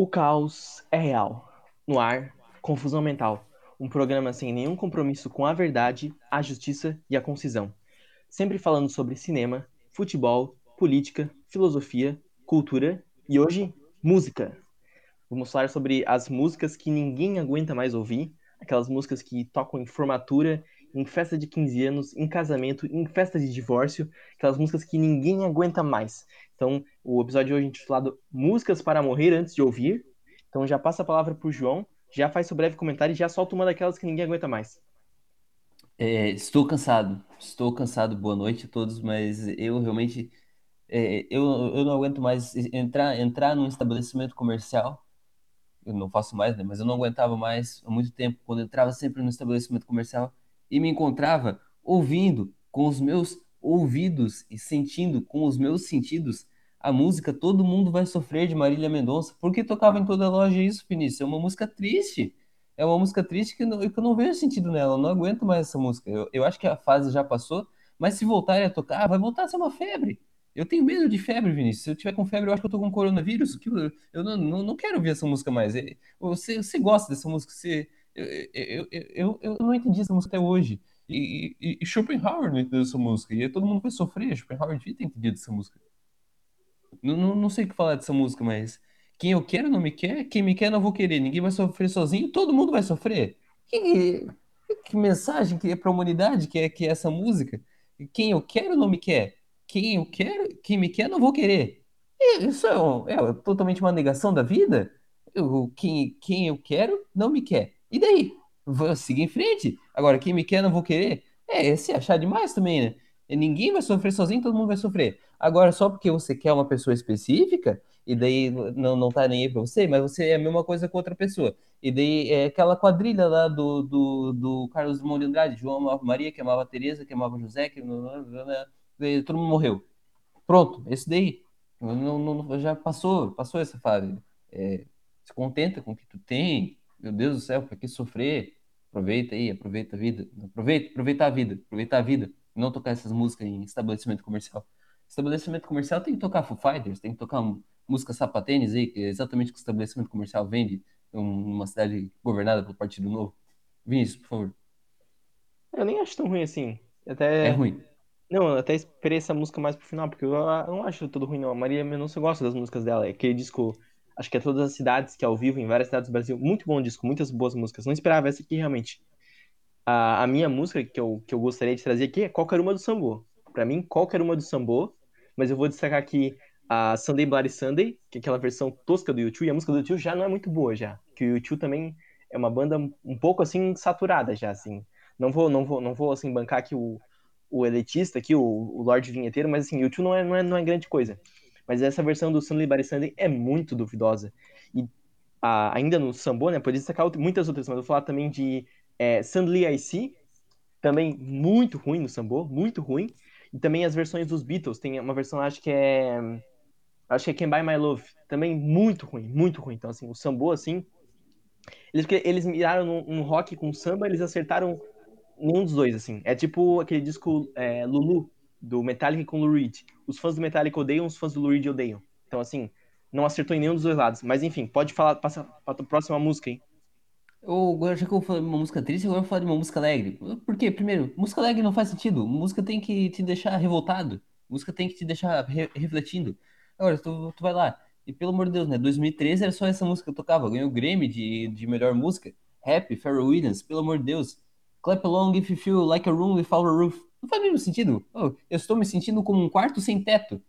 O caos é real. No ar, confusão mental. Um programa sem nenhum compromisso com a verdade, a justiça e a concisão. Sempre falando sobre cinema, futebol, política, filosofia, cultura e hoje, música. Vamos falar sobre as músicas que ninguém aguenta mais ouvir, aquelas músicas que tocam em formatura, em festa de 15 anos, em casamento, em festa de divórcio, aquelas músicas que ninguém aguenta mais. Então, o episódio de hoje é intitulado Músicas para Morrer Antes de Ouvir. Então, já passa a palavra para o João, já faz seu breve comentário e já solta uma daquelas que ninguém aguenta mais. É, estou cansado, estou cansado. Boa noite a todos, mas eu realmente é, eu, eu não aguento mais entrar entrar num estabelecimento comercial. Eu não faço mais, né? Mas eu não aguentava mais há muito tempo quando eu entrava sempre no estabelecimento comercial e me encontrava ouvindo com os meus ouvidos e sentindo com os meus sentidos a música Todo Mundo Vai Sofrer de Marília Mendonça. Por que tocava em toda loja isso, Vinícius? É uma música triste. É uma música triste que, não, que eu não vejo sentido nela. Eu não aguento mais essa música. Eu, eu acho que a fase já passou, mas se voltarem a tocar, vai voltar a ser uma febre. Eu tenho medo de febre, Vinícius. Se eu tiver com febre, eu acho que eu tô com coronavírus. Eu, eu não, não, não quero ouvir essa música mais. É, você, você gosta dessa música? Você, eu, eu, eu, não entendi essa música até hoje. E, e, e Schopenhauer não entendeu essa música. E todo mundo vai sofrer. Schopenhauer devia ter entendido essa música. Não, não, não sei o que falar dessa música, mas quem eu quero não me quer, quem me quer não vou querer. Ninguém vai sofrer sozinho, todo mundo vai sofrer. Que, que mensagem que é para a humanidade que é, que é essa música? Quem eu quero não me quer. Quem eu quero, quem me quer não vou querer. Isso é, um, é totalmente uma negação da vida? Eu, quem, quem eu quero não me quer. E daí? Vou seguir em frente. Agora, quem me quer, não vou querer. É, se achar demais também, né? Ninguém vai sofrer sozinho, todo mundo vai sofrer. Agora, só porque você quer uma pessoa específica, e daí não, não tá nem aí pra você, mas você é a mesma coisa com outra pessoa. E daí é aquela quadrilha lá do, do, do Carlos Drummond de Andrade, João amava Maria, que amava Teresa, que amava José, que todo mundo morreu. Pronto, esse daí. Não, não, já passou, passou essa fase. É, se contenta com o que tu tem, meu Deus do céu, para que sofrer? Aproveita aí, aproveita a vida. Aproveita, aproveita a vida, aproveita a vida. Não tocar essas músicas em estabelecimento comercial. Estabelecimento comercial tem que tocar Foo Fighters, tem que tocar música sapatênis aí, que é exatamente o que o estabelecimento comercial vende numa cidade governada pelo Partido Novo. Vinícius, por favor. Eu nem acho tão ruim assim. Até... É ruim. Não, eu até esperei essa música mais pro final, porque eu não acho tudo ruim, não. A Maria Mendonça gosta das músicas dela. É aquele disco Acho que é todas as cidades, que é ao vivo, em várias cidades do Brasil. Muito bom disco, muitas boas músicas. Não esperava essa aqui, realmente. A, a minha música que eu, que eu gostaria de trazer aqui é Qualquer Uma do Sambô. Pra mim, Qualquer Uma do Sambô. Mas eu vou destacar aqui a Sunday Bloody Sunday, que é aquela versão tosca do YouTube. E a música do YouTube já não é muito boa, já. Que o YouTube também é uma banda um pouco, assim, saturada já, assim. Não vou, não vou, não vou assim, bancar aqui o, o elitista aqui, o, o Lorde Vinheteiro, mas assim, YouTube não é, não, é, não é grande coisa. Mas essa versão do Sunday Body Sunday é muito duvidosa. E a, ainda no Sambo, né, poderia destacar muitas outras, mas eu vou falar também de é, Suddenly I See, também muito ruim no Sambo, muito ruim. E também as versões dos Beatles, tem uma versão, acho que é... Acho que é Can Buy My Love, também muito ruim, muito ruim. Então, assim, o Sambo, assim... Eles, eles miraram num, rock com samba, eles acertaram nenhum dos dois, assim. É tipo aquele disco é, Lulu, do Metallica com o Lou Reed. Os fãs do Metallica odeiam, os fãs do Lou Reed odeiam. Então, assim, não acertou em nenhum dos dois lados. Mas, enfim, pode falar, passa para a próxima música, hein? Eu, agora, já que eu de uma música triste, agora eu vou falar de uma música alegre. Por quê? Primeiro, música alegre não faz sentido. Música tem que te deixar revoltado. Música tem que te deixar re refletindo. Agora, tu, tu vai lá. E pelo amor de Deus, né? 2013 era só essa música que eu tocava. Ganhou o Grammy de, de melhor música. Happy, Pharrell Williams, pelo amor de Deus. Clap along if you feel like a room without a roof. Não faz nenhum sentido. Oh, eu estou me sentindo como um quarto sem teto.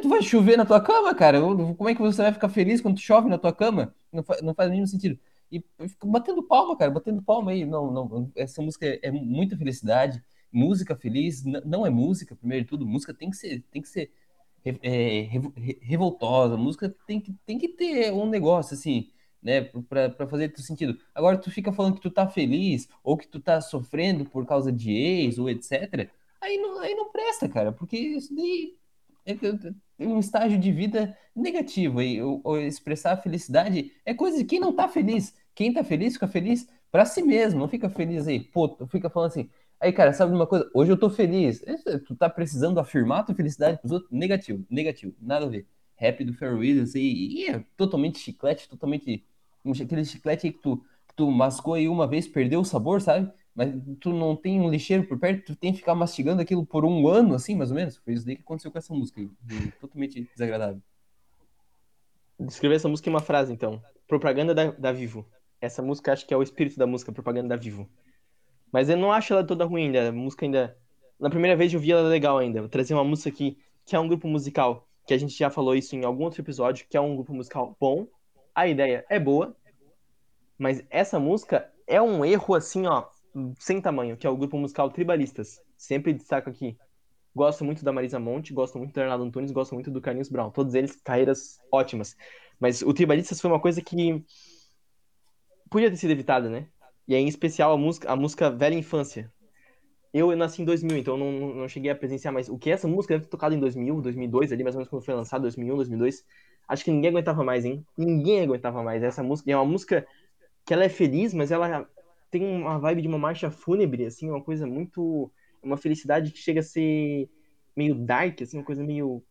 Tu vai chover na tua cama, cara. Como é que você vai ficar feliz quando chove na tua cama? Não, faz, não faz nenhum sentido. E fico batendo palma, cara, batendo palma aí. Não, não, essa música é, é muita felicidade. Música feliz não é música, primeiro de tudo. Música tem que ser, tem que ser é, revoltosa. Música tem que, tem que ter um negócio assim né, para fazer sentido. Agora tu fica falando que tu tá feliz ou que tu tá sofrendo por causa de ex ou etc. Aí não, aí não presta, cara, porque isso daí é, é um estágio de vida negativo e ou, expressar a felicidade é coisa de quem não tá feliz. Quem tá feliz fica feliz para si mesmo, não fica feliz aí, pô, fica falando assim, Aí, cara, sabe uma coisa? Hoje eu tô feliz. Tu tá precisando afirmar tua felicidade pros outros? Negativo, negativo, nada a ver. rap do Pharrell Williams e, e é totalmente chiclete, totalmente aquele chiclete que tu, que tu mascou aí uma vez, perdeu o sabor, sabe? Mas tu não tem um lixeiro por perto, tu tem que ficar mastigando aquilo por um ano, assim, mais ou menos. Foi isso daí que aconteceu com essa música, totalmente desagradável. Descrever essa música em uma frase, então. Propaganda da, da Vivo. Essa música acho que é o espírito da música, propaganda da Vivo. Mas eu não acho ela toda ruim ainda. A música ainda. Na primeira vez eu vi ela legal ainda. Vou trazer uma música aqui, que é um grupo musical, que a gente já falou isso em algum outro episódio, que é um grupo musical bom. A ideia é boa. Mas essa música é um erro assim, ó, sem tamanho, que é o grupo musical Tribalistas. Sempre destaco aqui. Gosto muito da Marisa Monte, gosto muito do Arnaldo Antunes, gosto muito do Carlinhos Brown. Todos eles carreiras ótimas. Mas o Tribalistas foi uma coisa que podia ter sido evitada, né? E aí, em especial, a música, a música Velha Infância. Eu nasci em 2000, então não, não cheguei a presenciar, mas o que essa música deve ter tocado em 2000, 2002, ali mais ou menos quando foi lançado, 2001, 2002, acho que ninguém aguentava mais, hein? Ninguém aguentava mais. Essa música é uma música que ela é feliz, mas ela tem uma vibe de uma marcha fúnebre, assim, uma coisa muito. Uma felicidade que chega a ser meio dark, assim, uma coisa meio.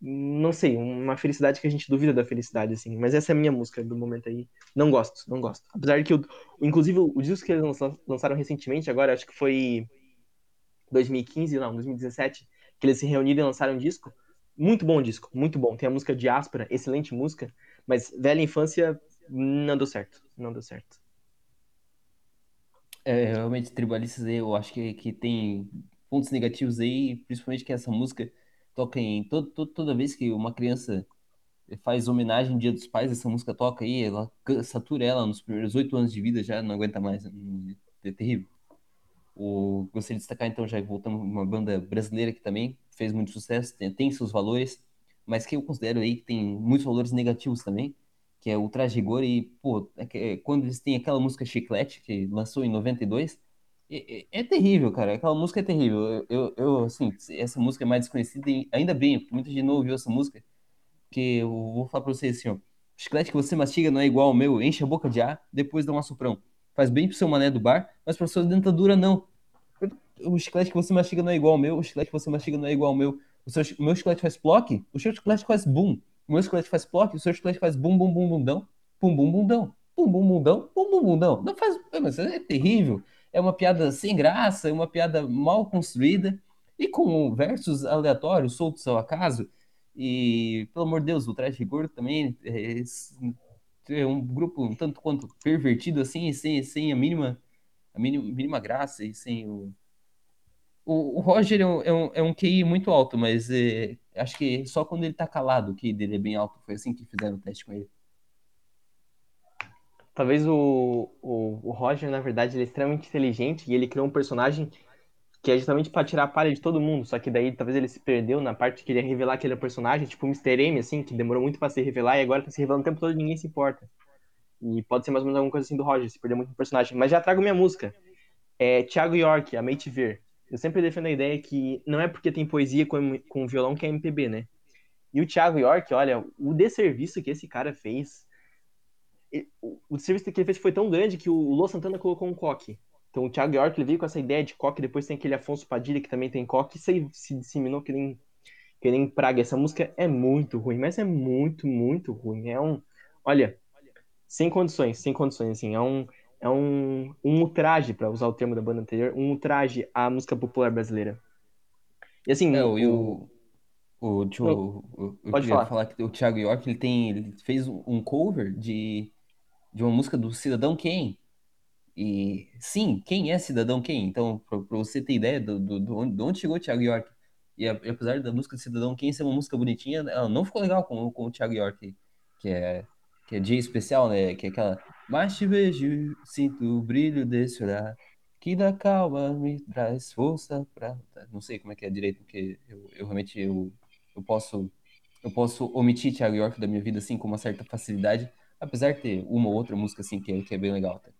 Não sei, uma felicidade que a gente duvida da felicidade, assim. Mas essa é a minha música do momento aí. Não gosto, não gosto. Apesar que, eu, inclusive, o disco que eles lançaram recentemente, agora, acho que foi 2015, não, 2017, que eles se reuniram e lançaram um disco. Muito bom disco, muito bom. Tem a música Diáspora, excelente música, mas Velha Infância não deu certo, não deu certo. É, realmente, Tribalistas eu acho que, que tem pontos negativos aí, principalmente que essa música toca em todo, todo, toda vez que uma criança faz homenagem ao Dia dos Pais, essa música toca aí, ela satura ela nos primeiros oito anos de vida, já não aguenta mais, é terrível. O, gostaria de destacar então, já voltamos uma banda brasileira que também fez muito sucesso, tem, tem seus valores, mas que eu considero aí que tem muitos valores negativos também, que é o Traje e, pô, é que, é, quando eles têm aquela música Chiclete, que lançou em 92, é, é, é terrível, cara, aquela música é terrível. Eu, eu, assim, essa música é mais desconhecida, e ainda bem, porque muita gente não ouviu essa música, que eu vou falar pra vocês assim, ó, chiclete que você mastiga não é igual ao meu, enche a boca de ar, depois dá um assoprão. Faz bem pro seu mané do bar, mas pra sua dentadura não. O chiclete que você mastiga não é igual ao meu, o chiclete que você mastiga não é igual ao meu. O, seu, o meu chiclete faz plock, o seu chiclete faz boom. O meu chiclete faz plock, o seu chiclete faz bum, bum, bum, bundão, bum, bum, bundão, bum, bum, bundão, bum, bum, bundão. Não faz. Mas é terrível. É uma piada sem graça, é uma piada mal construída e com versos aleatórios, soltos ao acaso. E, pelo amor de Deus, o Trash Rigor também é, é, um grupo um tanto quanto pervertido, assim, sem, sem a mínima, a mínima, mínima graça e sem o. O, o Roger é um, é, um, é um QI muito alto, mas é, Acho que só quando ele tá calado que dele é bem alto. Foi assim que fizeram o teste com ele. Talvez o, o, o Roger, na verdade, ele é extremamente inteligente e ele criou um personagem que é justamente para tirar a palha de todo mundo. Só que daí talvez ele se perdeu na parte que ele ia revelar que ele é personagem, tipo o Mr. M, assim, que demorou muito para se revelar e agora tá se revelando o tempo todo e ninguém se importa. E pode ser mais ou menos alguma coisa assim do Roger, se perder muito no personagem. Mas já trago minha música. É Thiago York, A Mate Ver. Eu sempre defendo a ideia que não é porque tem poesia com, com violão que é MPB, né? E o Thiago York, olha, o desserviço que esse cara fez. O desserviço que ele fez foi tão grande que o Lô Santana colocou um coque. Então o Thiago York ele veio com essa ideia de coque, depois tem aquele Afonso Padilha que também tem coque, e se, se disseminou que nem, que nem praga. Essa música é muito ruim, mas é muito, muito ruim. É um. Olha, sem condições, sem condições, assim. É um, é um, um ultraje, para usar o termo da banda anterior, um ultraje à música popular brasileira. E assim. É, o, o, o, o, eu, eu pode falar. falar que o Thiago York ele tem, ele fez um cover de, de uma música do Cidadão Quem. E sim, quem é Cidadão Quem? Então, para você ter ideia do, do, do, de onde chegou o Thiago York. E apesar da música Cidadão Quem ser uma música bonitinha, ela não ficou legal com, com o Thiago York, que é, que é dia especial, né? Que é aquela mas te vejo, sinto o brilho desse olhar que da calma me traz força pra. Não sei como é que é direito, porque eu, eu realmente eu, eu posso eu posso omitir Thiago York da minha vida assim com uma certa facilidade, apesar de ter uma ou outra música assim que é, que é bem legal. Tá?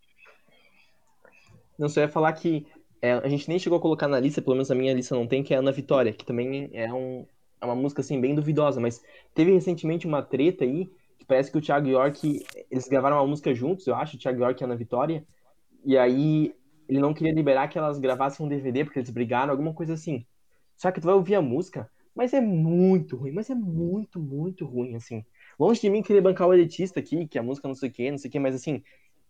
Não, só ia falar que é, a gente nem chegou a colocar na lista, pelo menos a minha lista não tem, que é Ana Vitória, que também é, um, é uma música assim bem duvidosa, mas teve recentemente uma treta aí parece que o Thiago York, eles gravaram uma música juntos, eu acho, o Thiago York e a Ana Vitória, e aí ele não queria liberar que elas gravassem um DVD porque eles brigaram, alguma coisa assim. Só que tu vai ouvir a música, Mas é muito ruim, mas é muito, muito ruim, assim. Longe de mim querer bancar o elitista aqui, que a música não sei o que, não sei o que, mas assim,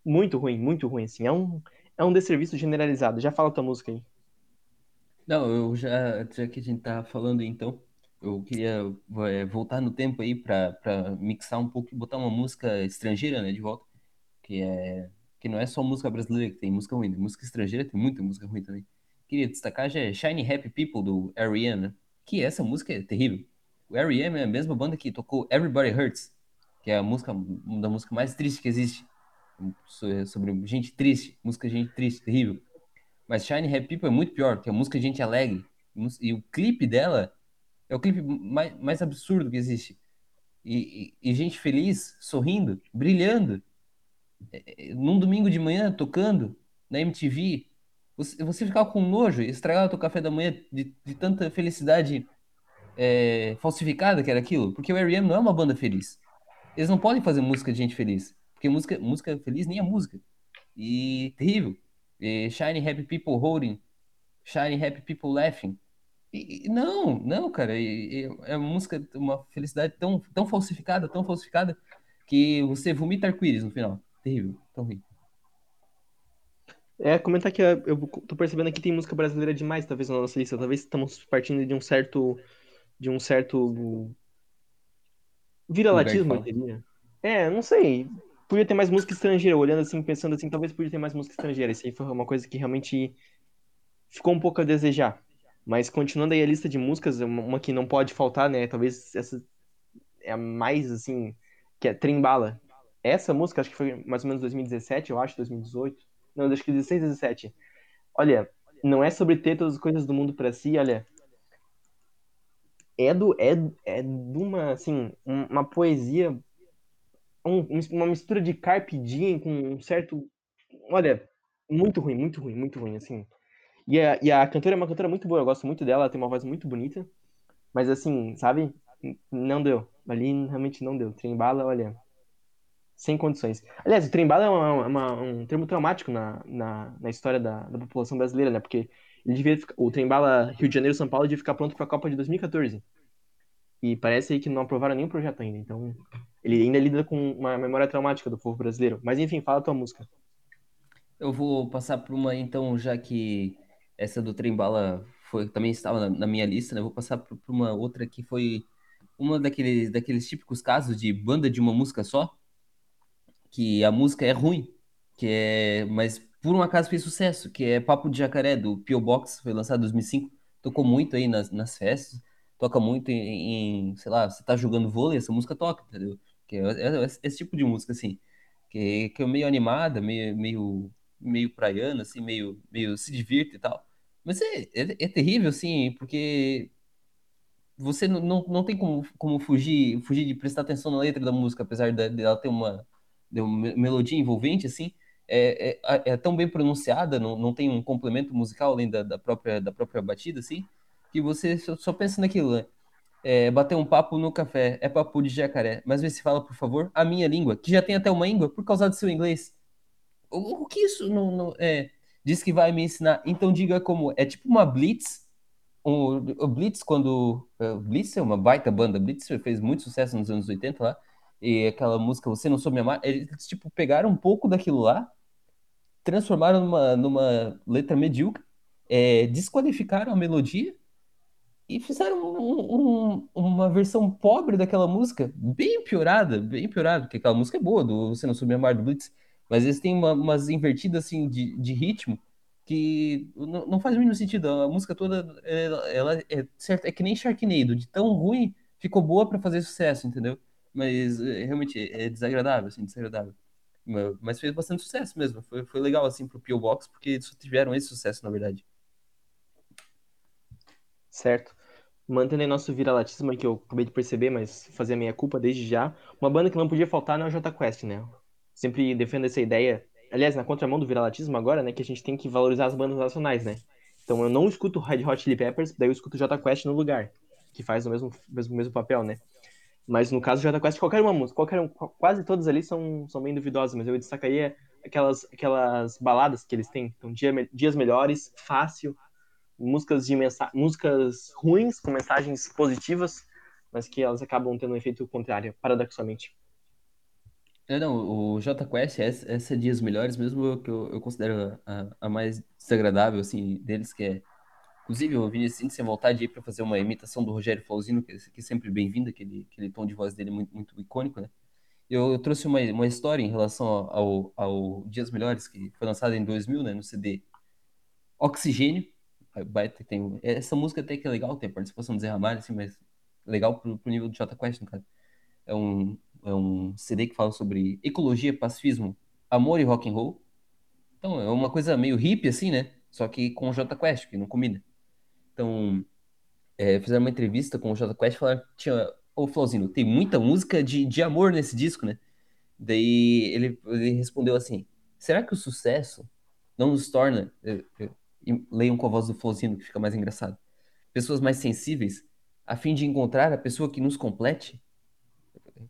muito ruim, muito ruim, assim. É um, é um desserviço generalizado. Já fala tua música aí. Não, eu já, já que a gente tá falando então, eu queria é, voltar no tempo aí pra mixar um pouco e botar uma música estrangeira, né, de volta, que é que não é só música brasileira que tem música ruim, tem música estrangeira tem muita música ruim também. Queria destacar já é Shiny Happy People do R.E.M., né? que essa música é terrível. O R.E.M. é a mesma banda que tocou Everybody Hurts, que é a música uma da música mais triste que existe, sobre gente triste, música gente triste, terrível. Mas Shiny Happy People é muito pior, que é música gente alegre. E o clipe dela é o clipe mais, mais absurdo que existe. E, e, e gente feliz, sorrindo, brilhando. É, é, num domingo de manhã, tocando na MTV. Você, você ficar com nojo, estragar o café da manhã de, de tanta felicidade é, falsificada que era aquilo. Porque o R.E.M. não é uma banda feliz. Eles não podem fazer música de gente feliz. Porque música, música feliz nem é música. E terrível. E Shiny Happy People Holding. Shiny Happy People Laughing. E, não, não, cara. E, e, é uma música, uma felicidade tão, tão falsificada, tão falsificada, que você vomita arco-íris no final. Terrível, tão ruim. É, comentar que eu tô percebendo que tem música brasileira demais, talvez, na nossa lista. Talvez estamos partindo de um certo. De um certo. Viralatismo, eu diria. É, não sei. Podia ter mais música estrangeira, olhando assim, pensando assim, talvez podia ter mais música estrangeira. Isso aí foi uma coisa que realmente ficou um pouco a desejar. Mas continuando aí a lista de músicas, uma que não pode faltar, né? Talvez essa é a mais, assim, que é Trembala. Essa música, acho que foi mais ou menos 2017, eu acho, 2018. Não, acho que 16, 17. Olha, não é sobre ter todas as coisas do mundo para si, olha. É do é, é de uma assim, uma poesia um, uma mistura de carpe diem com um certo, olha, muito ruim, muito ruim, muito ruim assim. E a, e a cantora é uma cantora muito boa, eu gosto muito dela, ela tem uma voz muito bonita. Mas assim, sabe? Não deu. Ali realmente não deu. Trembala, olha, sem condições. Aliás, o trem-bala é uma, uma, um termo traumático na, na, na história da, da, população brasileira, né? Porque ele devia ficar, o trem-bala Rio de Janeiro São Paulo devia ficar pronto para a Copa de 2014. E parece aí que não aprovaram nenhum projeto ainda. Então, ele ainda lida com uma memória traumática do povo brasileiro. Mas enfim, fala a tua música. Eu vou passar por uma, então, já que essa do trem-bala foi, também estava na, na, minha lista, né? Eu vou passar por, por uma outra que foi uma daqueles, daqueles típicos casos de banda de uma música só, que a música é ruim, que é, mas por um acaso fez sucesso, que é Papo de Jacaré, do P.O. Box, foi lançado em 2005, tocou muito aí nas, nas festas, toca muito em, em, sei lá, você tá jogando vôlei, essa música toca, entendeu? Que é, é, é esse tipo de música, assim, que, que é meio animada, meio, meio, meio praiana, assim, meio, meio se divirte e tal. Mas é, é, é terrível, assim, porque você não, não, não tem como, como fugir, fugir de prestar atenção na letra da música, apesar dela ter uma de uma melodia envolvente, assim, é, é, é, tão bem pronunciada, não, não tem um complemento musical além da, da, própria, da própria batida, assim, que você só, pensa naquilo, né? É, bater um papo no café, é papo de jacaré, mas vê se fala, por favor, a minha língua, que já tem até uma língua por causa do seu inglês. O, o que isso não, não, é, diz que vai me ensinar? Então diga como, é tipo uma blitz, o Blitz, quando. O Blitz é uma baita banda. Blitz fez muito sucesso nos anos 80 lá e aquela música Você Não Soube Me Amar, eles, tipo, pegaram um pouco daquilo lá, transformaram numa, numa letra medíocre, é, desqualificaram a melodia e fizeram um, um, uma versão pobre daquela música, bem piorada, bem piorada, porque aquela música é boa, do Você Não Soube Me Amar, do Blitz, mas eles têm uma, umas invertidas, assim, de, de ritmo, que não, não faz o mínimo sentido. A música toda, ela, ela é certo, é que nem Sharknado, de tão ruim, ficou boa para fazer sucesso, entendeu? mas é, realmente é desagradável, assim, desagradável. Mas fez bastante sucesso mesmo. Foi, foi legal, assim, pro P.O. Box, porque só tiveram esse sucesso, na verdade. Certo. Mantendo aí nosso viralatismo que eu acabei de perceber, mas fazer a minha culpa desde já. Uma banda que não podia faltar é o Jota Quest, né? Sempre defendo essa ideia. Aliás, na contramão do viralatismo agora, né? Que a gente tem que valorizar as bandas nacionais, né? Então eu não escuto Red Hot Chili Peppers, daí eu escuto Jota Quest no lugar. Que faz o mesmo, mesmo, mesmo papel, né? Mas no caso do Jota Quest, qualquer uma música, qualquer quase todas ali são, são bem duvidosas, mas eu destacaria aquelas, aquelas baladas que eles têm. Então, dia, Dias Melhores, Fácil, músicas de mensa músicas ruins com mensagens positivas, mas que elas acabam tendo um efeito contrário, paradoxalmente. É, não, o J Quest, essa, essa é Dias Melhores, mesmo que eu, eu considero a, a mais desagradável, assim, deles, que é... Inclusive, eu ouvi assim, sem vontade de ir para fazer uma imitação do Rogério Flauzino, que, que é sempre bem-vindo, aquele, aquele tom de voz dele muito, muito icônico, né? Eu, eu trouxe uma, uma história em relação ao, ao Dias Melhores, que foi lançado em 2000, né, no CD Oxigênio. Baita, tem, essa música até que é legal, tem participação do Zé Ramalho, assim, mas legal pro, pro nível do J Quest, no caso. É um, é um CD que fala sobre ecologia, pacifismo, amor e rock and roll. Então é uma coisa meio hippie assim, né? Só que com o J Quest, que não combina. Então, é, fizeram uma entrevista com o J Quest e falaram que tinha. Ô, Flauzino, tem muita música de, de amor nesse disco, né? Daí ele, ele respondeu assim: será que o sucesso não nos torna. Leiam com a voz do Flauzino, que fica mais engraçado. Pessoas mais sensíveis, a fim de encontrar a pessoa que nos complete?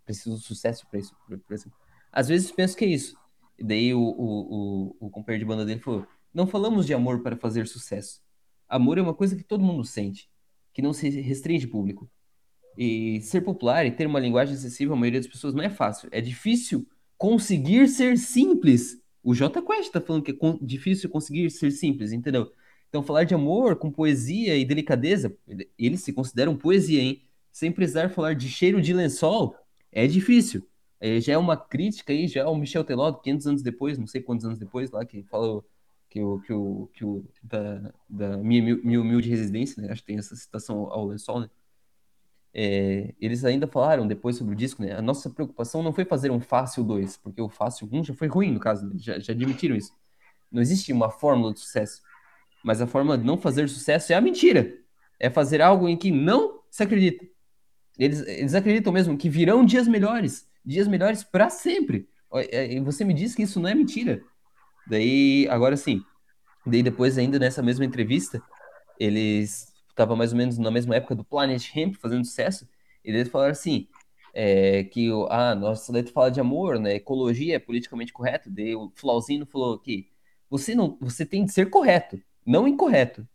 preciso de sucesso para isso, por exemplo. Às vezes penso que é isso. E daí o, o, o, o companheiro de banda dele falou: Não falamos de amor para fazer sucesso. Amor é uma coisa que todo mundo sente, que não se restringe público. E ser popular e ter uma linguagem acessível à maioria das pessoas não é fácil. É difícil conseguir ser simples. O J Quest tá falando que é difícil conseguir ser simples, entendeu? Então, falar de amor com poesia e delicadeza, eles se consideram poesia, hein? Sem precisar falar de cheiro de lençol, é difícil. É, já é uma crítica aí, já é o Michel Teló, 500 anos depois, não sei quantos anos depois, lá, que falou que o, que o, que o da, da minha, minha humilde residência, né? Acho que tem essa citação ao lençol, né? É, eles ainda falaram depois sobre o disco, né? A nossa preocupação não foi fazer um fácil 2, porque o fácil 1 já foi ruim, no caso, né? já, já admitiram isso. Não existe uma fórmula de sucesso. Mas a forma de não fazer sucesso é a mentira. É fazer algo em que não se acredita. Eles, eles acreditam mesmo que virão dias melhores, dias melhores para sempre. É, e você me diz que isso não é mentira. Daí, agora sim. Daí depois ainda nessa mesma entrevista, eles estavam mais ou menos na mesma época do Planet Hemp fazendo sucesso, e eles falaram assim, é, que ah, nossa letra fala de amor, né? Ecologia é politicamente correto. Daí o Flauzino falou que você não, você tem de ser correto, não incorreto.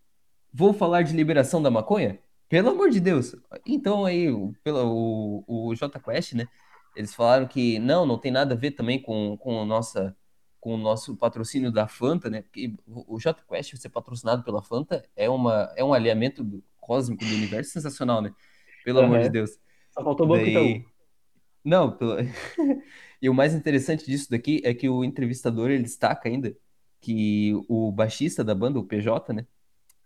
Vou falar de liberação da maconha? Pelo amor de Deus. Então aí, pelo, o, o J Quest, né? Eles falaram que não, não tem nada a ver também com, com, nossa, com o nosso patrocínio da Fanta, né? Porque o J Quest ser patrocinado pela Fanta é, uma, é um alinhamento cósmico do universo sensacional, né? Pelo uhum. amor de Deus. Só faltou o Banco Daí... Não, pelo... e o mais interessante disso daqui é que o entrevistador ele destaca ainda que o baixista da banda, o PJ, né?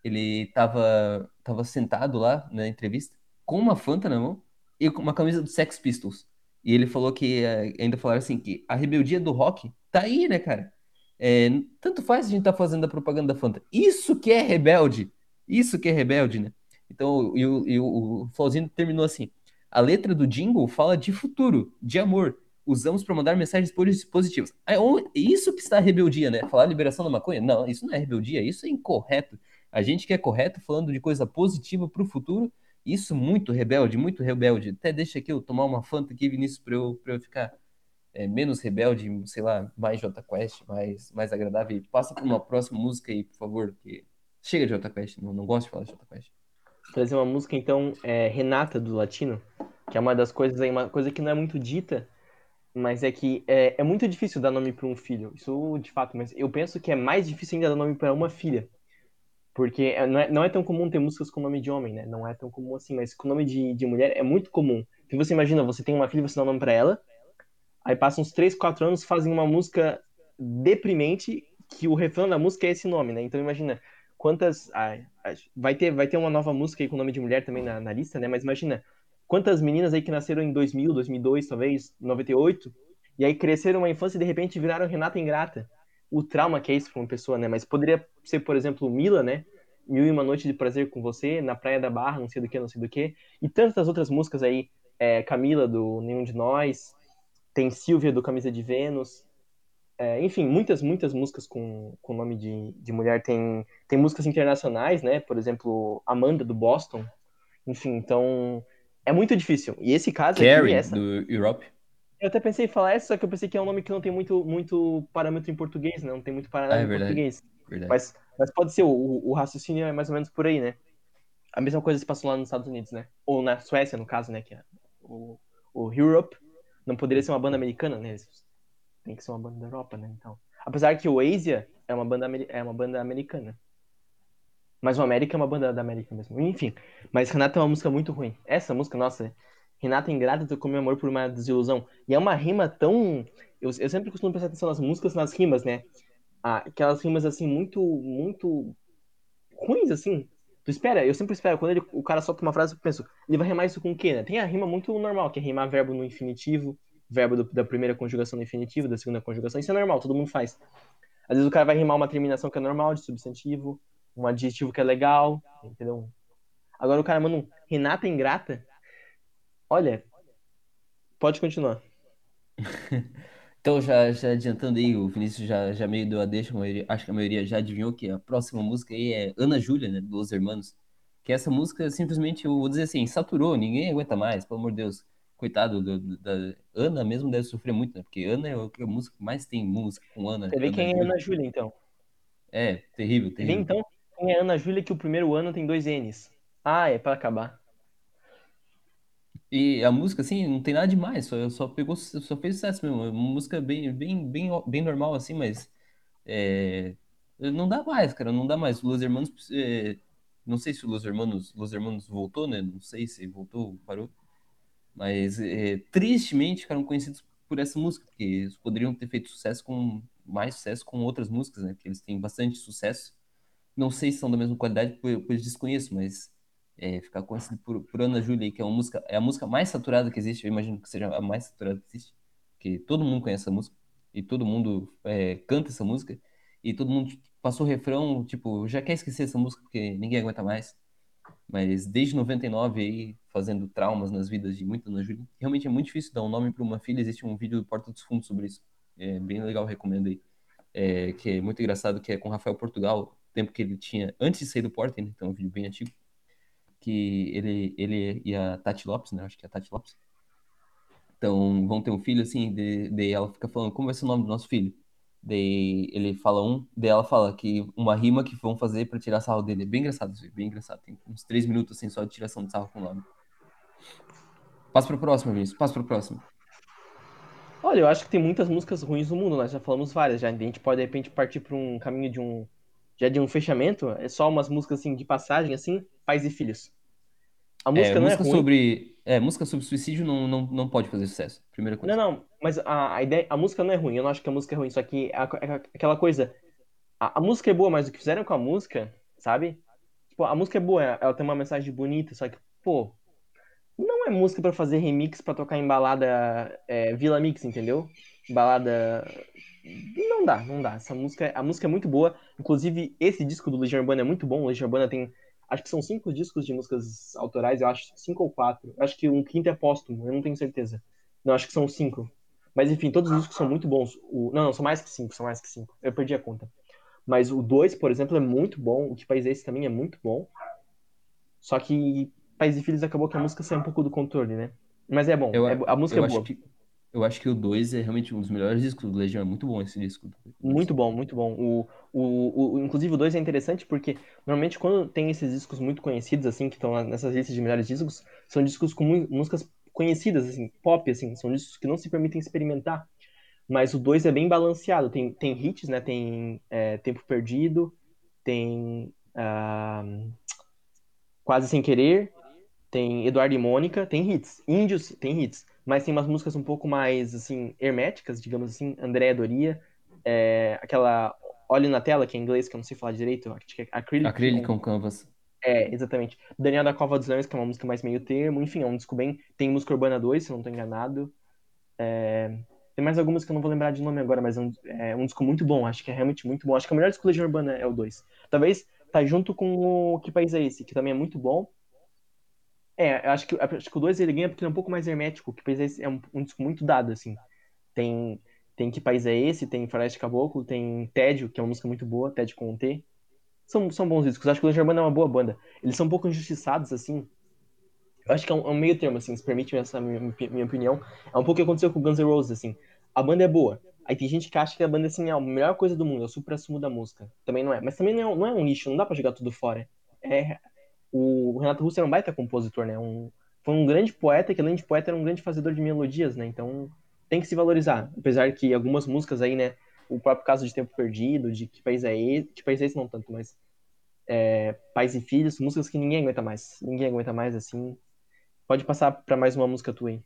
ele tava, tava sentado lá na entrevista com uma Fanta na mão e com uma camisa do Sex Pistols. E ele falou que, eh, ainda falaram assim, que a rebeldia do rock tá aí, né, cara? É, tanto faz a gente tá fazendo a propaganda da Fanta. Isso que é rebelde. Isso que é rebelde, né? Então, e o, e o terminou assim. A letra do jingle fala de futuro, de amor. Usamos para mandar mensagens positivas. É isso que está rebeldia, né? Falar liberação da maconha? Não, isso não é rebeldia, isso é incorreto. A gente que é correto, falando de coisa positiva para o futuro, isso muito rebelde, muito rebelde. Até deixa aqui eu tomar uma Fanta aqui, Vinícius, para eu, eu ficar é, menos rebelde, sei lá, mais J Quest, mais, mais agradável. Passa para uma próxima música aí, por favor, que chega de J Quest, não, não gosto de falar de J Quest. Trazer uma música, então, é Renata do Latino, que é uma das coisas aí, uma coisa que não é muito dita, mas é que é, é muito difícil dar nome para um filho. Isso de fato, mas eu penso que é mais difícil ainda dar nome para uma filha. Porque é, não é, não é tão comum ter músicas com nome de homem, né? Não é tão comum assim, mas com nome de, de mulher é muito comum. Então você imagina, você tem uma filha, você dá um nome pra ela, aí passa uns 3, 4 anos, fazem uma música deprimente, que o refrão da música é esse nome, né? Então imagina quantas. Vai, ter, vai ter uma nova música aí com nome de mulher também na, na lista, né? Mas imagina quantas meninas aí que nasceram em 2000, 2002, talvez, 98, e aí cresceram uma infância e de repente viraram Renata Ingrata o trauma que é isso para uma pessoa, né? Mas poderia ser, por exemplo, Mila, né? Mil e uma noite de prazer com você, na Praia da Barra, não sei do que, não sei do que. E tantas outras músicas aí, é, Camila, do Nenhum de Nós, tem Silvia, do Camisa de Vênus. É, enfim, muitas, muitas músicas com, com nome de, de mulher. Tem, tem músicas internacionais, né? Por exemplo, Amanda, do Boston. Enfim, então é muito difícil. E esse caso Carrie, aqui, essa... do Europe. Eu até pensei em falar essa, só que eu pensei que é um nome que não tem muito, muito parâmetro em português, né? Não tem muito parâmetro ah, é em português. Verdade. Mas Mas pode ser, o, o raciocínio é mais ou menos por aí, né? A mesma coisa se passou lá nos Estados Unidos, né? Ou na Suécia, no caso, né? Que é o, o Europe não poderia ser uma banda americana, né? Tem que ser uma banda da Europa, né? Então, apesar que o Asia é uma banda é uma banda americana. Mas o América é uma banda da América mesmo. Enfim, mas Renata é uma música muito ruim. Essa música, nossa, Renata Ingrata tocou meu amor por uma desilusão. E é uma rima tão. Eu, eu sempre costumo prestar atenção nas músicas, nas rimas, né? Ah, aquelas rimas assim, muito, muito ruins, assim. Tu espera, eu sempre espero, quando ele, o cara solta uma frase, eu penso, ele vai rimar isso com o quê, né? Tem a rima muito normal, que é rimar verbo no infinitivo, verbo do, da primeira conjugação no infinitivo, da segunda conjugação, isso é normal, todo mundo faz. Às vezes o cara vai rimar uma terminação que é normal, de substantivo, um adjetivo que é legal, entendeu? Agora o cara manda um Renata Ingrata, olha, pode continuar. Então, já, já adiantando aí, o Vinícius já, já meio deu a deixa, acho que a maioria já adivinhou que a próxima música aí é Ana Júlia, né, dos Hermanos. Que essa música, simplesmente, eu vou dizer assim, saturou, ninguém aguenta mais, pelo amor de Deus. Coitado do, do, da Ana mesmo deve sofrer muito, né? Porque Ana é a música que mais tem música com Ana. Você vê quem é Ana Júlia, então. É, terrível, terrível. Vê, então, quem é Ana Júlia que o primeiro ano tem dois N's. Ah, é para acabar. E a música, assim, não tem nada demais, só, só pegou, só fez sucesso mesmo. É uma música bem, bem, bem, bem normal, assim, mas é, não dá mais, cara, não dá mais. Los Hermanos, é, não sei se o Los Hermanos, Los Hermanos voltou, né? Não sei se voltou, parou. Mas é, tristemente ficaram conhecidos por essa música, porque eles poderiam ter feito sucesso com mais sucesso com outras músicas, né? Que eles têm bastante sucesso. Não sei se são da mesma qualidade, pois desconheço, mas é, ficar conhecido por, por Ana Júlia, que é, uma música, é a música mais saturada que existe, eu imagino que seja a mais saturada que existe, que todo mundo conhece essa música, e todo mundo é, canta essa música, e todo mundo passou o refrão, tipo, já quer esquecer essa música porque ninguém aguenta mais. Mas desde 99 aí, fazendo traumas nas vidas de muita Ana Júlia, realmente é muito difícil dar um nome para uma filha, existe um vídeo do Porta dos Fundos sobre isso. É bem legal, recomendo aí. É, que é muito engraçado, que é com Rafael Portugal, tempo que ele tinha, antes de sair do Porta, né? então é um vídeo bem antigo que ele, ele e a Tati Lopes, né? Acho que é a Tati Lopes. Então, vão ter um filho, assim, daí ela fica falando, como vai ser o nome do nosso filho? Daí ele fala um, daí ela fala que uma rima que vão fazer para tirar sarro dele. É bem engraçado isso, bem engraçado. Tem uns três minutos, assim, só de tiração de sarro com o nome. Passa pro próximo, Vinícius, passa pro próximo. Olha, eu acho que tem muitas músicas ruins no mundo, nós já falamos várias já. A gente pode, de repente, partir para um caminho de um já de um fechamento, é só umas músicas assim de passagem, assim, pais e filhos. A música é, não é música é ruim. Sobre, é, música sobre suicídio não, não, não pode fazer sucesso. Primeira coisa. Não, não, mas a, a ideia, a música não é ruim. Eu não acho que a música é ruim, só que a, a, aquela coisa, a, a, música é boa, mas o que fizeram com a música, sabe? Tipo, a música é boa, ela tem uma mensagem bonita, só que, pô, não é música para fazer remix para tocar em balada é, Vila Mix, entendeu? Balada não dá, não dá. Essa música, a música é muito boa. Inclusive, esse disco do Legião Urbana é muito bom. O Legião Urbana tem, acho que são cinco discos de músicas autorais, eu acho cinco ou quatro. Eu acho que um quinto é póstumo, eu não tenho certeza. Não, acho que são cinco. Mas enfim, todos os discos são muito bons. O, não, não, são mais que cinco, são mais que cinco. Eu perdi a conta. Mas o 2, por exemplo, é muito bom. O Que País é Esse também é muito bom. Só que Pais e Filhos acabou que a música saiu um pouco do controle, né? Mas é bom. Eu, é, a música é boa. Que, eu acho que o 2 é realmente um dos melhores discos do Legião. É muito bom esse disco. Muito bom, muito bom. O, o, o, inclusive o 2 é interessante porque normalmente quando tem esses discos muito conhecidos, assim, que estão nessas listas de melhores discos, são discos com músicas conhecidas, assim, pop, assim, são discos que não se permitem experimentar. Mas o 2 é bem balanceado. Tem, tem hits, né? Tem é, Tempo Perdido, tem uh, Quase Sem Querer, tem Eduardo e Mônica, tem hits. Índios, tem hits mas tem umas músicas um pouco mais, assim, herméticas, digamos assim. Andréa Doria, é, aquela Olhe na Tela, que é em inglês, que eu não sei falar direito, acho que é Acrylic. Acrylic on Canvas. É, exatamente. Daniel da Cova dos Leões, que é uma música mais meio termo. Enfim, é um disco bem... Tem Música Urbana 2, se eu não estou enganado. É... Tem mais algumas que eu não vou lembrar de nome agora, mas é um, é um disco muito bom. Acho que é realmente muito bom. Acho que o melhor disco Legião Urbana é o 2. Talvez tá junto com o Que País é Esse, que também é muito bom. É, acho que, acho que o 2 ele ganha porque ele é um pouco mais hermético, que País é, é um, um, disco muito dado, assim. Tem, tem Que País é Esse, tem Floresta Caboclo, tem Tédio, que é uma música muito boa, Tédio com T. São, são bons discos. Acho que o Legião Urbana é uma boa banda. Eles são um pouco injustiçados, assim. Eu acho que é um, é um meio termo, assim, se permite essa minha, minha opinião. É um pouco o que aconteceu com Guns N' Roses, assim. A banda é boa, Aí tem gente que acha que a banda assim é a melhor coisa do mundo, é o supra-sumo da música. Também não é. Mas também não é, não é um lixo, não dá pra jogar tudo fora. É, o Renato Russo era um baita compositor, né? Um, foi um grande poeta, que além de poeta era um grande fazedor de melodias, né? Então tem que se valorizar. Apesar que algumas músicas aí, né? O próprio caso de Tempo Perdido, de Que País é Esse, Que País é Esse não tanto, mas é, Pais e Filhos, músicas que ninguém aguenta mais. Ninguém aguenta mais, assim. Pode passar para mais uma música tua aí.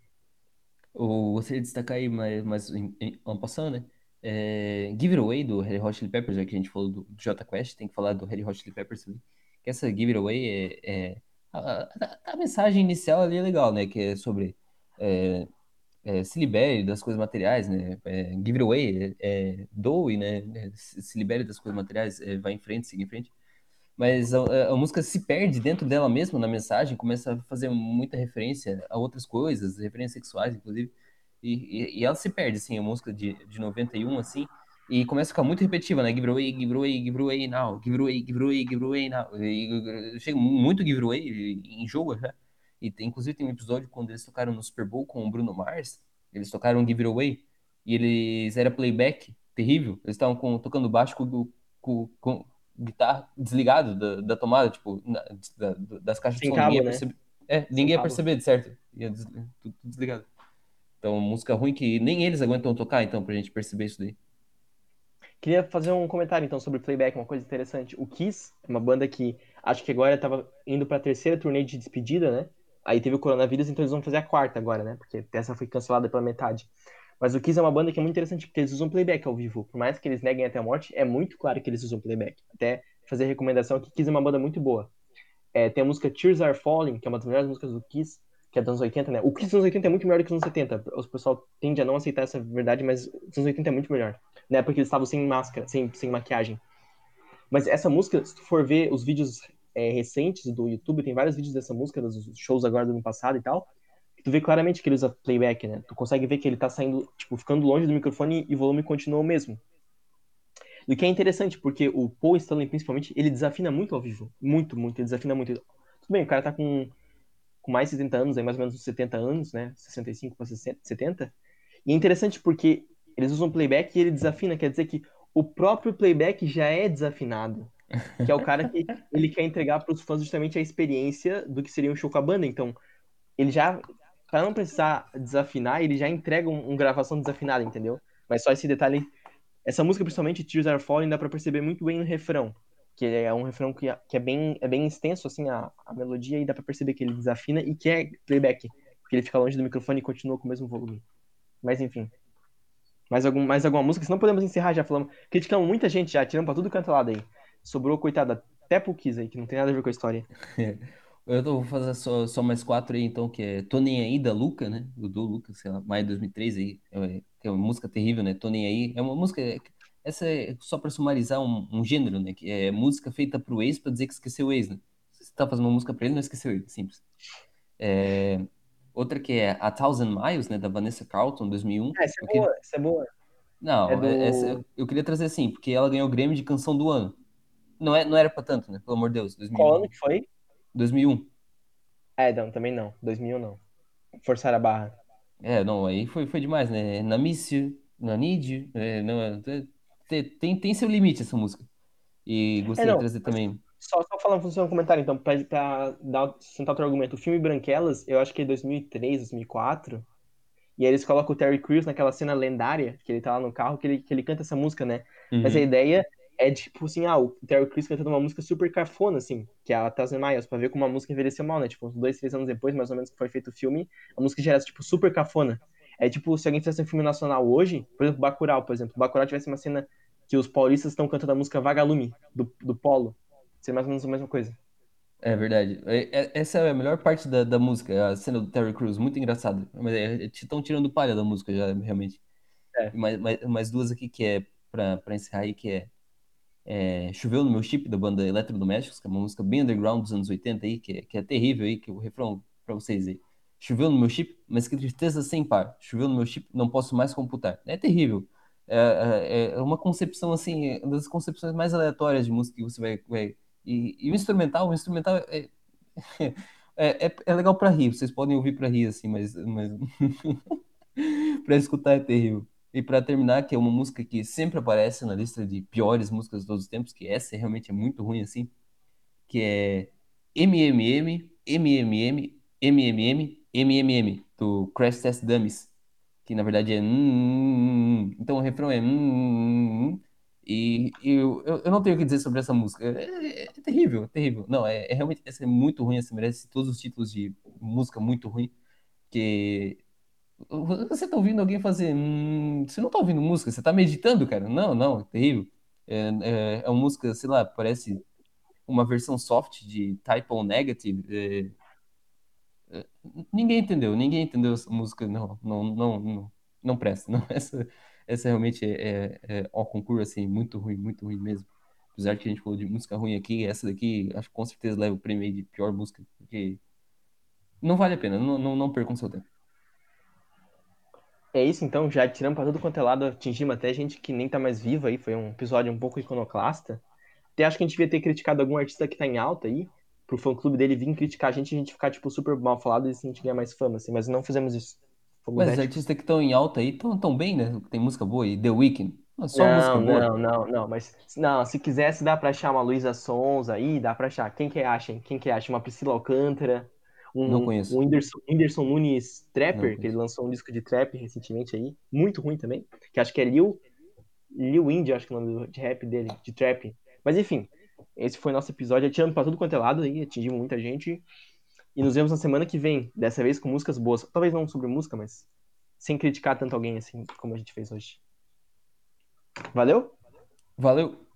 Eu gostaria de destacar aí, mas, mas em, em, passando, né? É, Give It Away do Harry Hot Chili Peppers, já que a gente falou do, do J Quest, tem que falar do Harry Hot Chili Peppers também. Que essa Give It Away é, é a, a, a, mensagem inicial ali é legal, né? Que é sobre é, é, se libere das coisas materiais, né? É, give away, é, é doe, né? Se, se, libere das coisas materiais, é, em frente, siga em frente. Mas a, a, música se perde dentro dela mesma, na mensagem, começa a fazer muita referência a outras coisas, referências sexuais, inclusive. E, e, e ela se perde, assim, a música de, de 91, assim, e começa a ficar muito repetitiva, né? Give it away, give it away, give it away now, give it away, give it away, give it away now. E, chega muito give it away em jogo já. E tem, inclusive tem um episódio quando eles tocaram no Super Bowl com o Bruno Mars, eles tocaram Give It Away, e eles era playback terrível, eles estavam tocando baixo com, com, com guitarra desligado da, da tomada, tipo, na, da, das caixas Sem de som. Cabo, ninguém ia perceber, é, ninguém ia perceber, certo? Ia des, tudo, tudo desligado. Então, música ruim que nem eles aguentam tocar, então, pra gente perceber isso daí. Queria fazer um comentário, então, sobre playback, uma coisa interessante. O Kiss é uma banda que acho que agora estava indo para a terceira turnê de despedida, né? Aí teve o coronavírus, então eles vão fazer a quarta agora, né? Porque essa foi cancelada pela metade. Mas o Kiss é uma banda que é muito interessante porque eles usam playback ao vivo. Por mais que eles neguem até a morte, é muito claro que eles usam playback. Até fazer recomendação que Kiss é uma banda muito boa. É, tem a música Tears Are Falling, que é uma das melhores músicas do Kiss, que é dos anos 80, né? O Kiss dos anos 80 é muito melhor do que os anos 70. O pessoal tende a não aceitar essa verdade, mas os anos 80 é muito melhor. Né? Porque eles estavam sem máscara, sem, sem maquiagem. Mas essa música, se tu for ver os vídeos é, recentes do YouTube, tem vários vídeos dessa música, dos shows agora do ano passado e tal, que tu vê claramente que ele usa playback, né? Tu consegue ver que ele tá saindo, tipo, ficando longe do microfone e o volume continua o mesmo. O que é interessante, porque o Paul Stanley, principalmente, ele desafina muito ao vivo. Muito, muito, ele desafina muito. Tudo bem, o cara tá com, com mais de 70 anos, aí mais ou menos uns 70 anos, né? 65 para 70. E é interessante porque eles usam playback e ele desafina, quer dizer que o próprio playback já é desafinado que é o cara que ele quer entregar para os fãs justamente a experiência do que seria um show com a banda. Então, ele já, para não precisar desafinar, ele já entrega um, um, gravação desafinada, entendeu? Mas só esse detalhe, essa música, principalmente Tears Are Falling, dá para perceber muito bem no refrão, que é um refrão que, que é bem é bem extenso assim a, a melodia e dá para perceber que ele desafina e que é playback, porque ele fica longe do microfone e continua com o mesmo volume. Mas enfim, mais, algum, mais alguma música? Senão podemos encerrar já falando. Criticamos muita gente já, tirando pra tudo canto lado aí. Sobrou, coitada, até pro Kiss aí, que não tem nada a ver com a história. Eu vou fazer só, só mais quatro aí, então, que é Tô Nem Aí, da Luca, né? Do, do Luca, sei lá, maio de 2003 aí. É, é uma música terrível, né? Tô Nem Aí. É uma música... Essa é só pra sumarizar um, um gênero, né? Que é música feita pro ex pra dizer que esqueceu o ex, né? Você tá fazendo uma música pra ele, não esqueceu ele. Simples. É... Outra que é A Thousand Miles, né? Da Vanessa Carlton, 2001. Ah, essa é boa, essa é boa. Não, é do... essa, eu queria trazer assim, porque ela ganhou o Grêmio de Canção do Ano. Não, é, não era pra tanto, né? Pelo amor de Deus. 2001. Qual ano que foi? 2001. É, não, também não. 2000 não. Forçar a barra. É, não, aí foi, foi demais, né? Na Mícia, na Nid, é, não, é, tem, tem seu limite essa música. E gostaria é, de trazer também. Só, só falando, um comentário então, pra, pra dar, sentar outro argumento. O filme Branquelas, eu acho que é 2003, 2004. E aí eles colocam o Terry Crews naquela cena lendária, que ele tá lá no carro, que ele, que ele canta essa música, né? Uhum. Mas a ideia é tipo assim, ah, o Terry Crews cantando uma música super cafona, assim, que é a Thousand Miles, pra ver como a música envelheceu mal, né? Tipo, uns dois, três anos depois, mais ou menos, que foi feito o filme, a música já era, tipo, super cafona. É tipo, se alguém fizesse um filme nacional hoje, por exemplo, Bacurau, por exemplo, Bacurau tivesse uma cena que os paulistas estão cantando a música Vagalume, do, do Polo, seria mais ou menos a mesma coisa. É verdade. É, é, essa é a melhor parte da, da música, a cena do Terry Crews, muito engraçado. Mas estão é, tirando palha da música já, realmente. É. Mais, mais, mais duas aqui que é, pra, pra encerrar aí, que é é, Choveu no Meu Chip, da banda Eletrodomésticos, que é uma música bem underground dos anos 80 aí, que é, que é terrível aí, que é o refrão pra vocês aí. Choveu no meu chip, mas que tristeza sem par. Choveu no meu chip, não posso mais computar. É terrível. É, é, é uma concepção, assim, uma das concepções mais aleatórias de música que você vai... vai... E, e, o instrumental, o instrumental é, é, é, é legal pra rir, vocês podem ouvir pra rir, assim, mas... mas... pra escutar é terrível. E para terminar, que é uma música que sempre aparece na lista de piores músicas de todos os tempos, que essa realmente é muito ruim assim, que é MMM, MMM, MMM, MMM, do Crash Test Dummies, que na verdade é hum, hum, hum, então o refrão é e, e eu, eu não tenho o que dizer sobre essa música. É, é, é terrível, é terrível. Não, é, é, realmente essa é muito ruim, essa merece todos os títulos de música muito ruim, que você tá ouvindo alguém fazer. Hum, você não tá ouvindo música, você tá meditando, cara. Não, não, é terrível. É, é, é uma música, sei lá, parece uma versão soft de Type O Negative. Ninguém entendeu, ninguém entendeu essa música. Não, não, não, não, não presta. Não, essa, essa realmente é, é, é ó, concurso assim, muito ruim, muito ruim mesmo. Apesar que a gente falou de música ruim aqui, essa daqui acho que com certeza leva o prêmio de pior música, porque não vale a pena, não, não, não percam seu tempo. É isso, então, já tiramos pra tudo quanto é lado, atingimos até gente que nem tá mais viva aí, foi um episódio um pouco iconoclasta. Até acho que a gente devia ter criticado algum artista que tá em alta aí, pro fã-clube dele vir criticar a gente e a gente ficar, tipo, super mal falado e a gente ganhar mais fama, assim, mas não fizemos isso. Fomos mas os artistas que estão em alta aí estão tão bem, né? Tem música boa aí, The Weeknd. Só não, música boa. Não, não, não, mas não, se quisesse dá pra achar uma Luísa Sons aí, dá pra achar. Quem que acha? Quem que acha? Uma Priscila Alcântara, um, não conheço. um Whindersson, Whindersson Nunes Trapper, que ele lançou um disco de trap recentemente aí, muito ruim também, que acho que é Lil, Lil Indy, acho que é o nome de rap dele, de trap. Mas enfim, esse foi nosso episódio, atirando pra tudo quanto é lado aí, atingimos muita gente. E nos vemos na semana que vem, dessa vez com músicas boas. Talvez não sobre música, mas sem criticar tanto alguém assim como a gente fez hoje. Valeu? Valeu!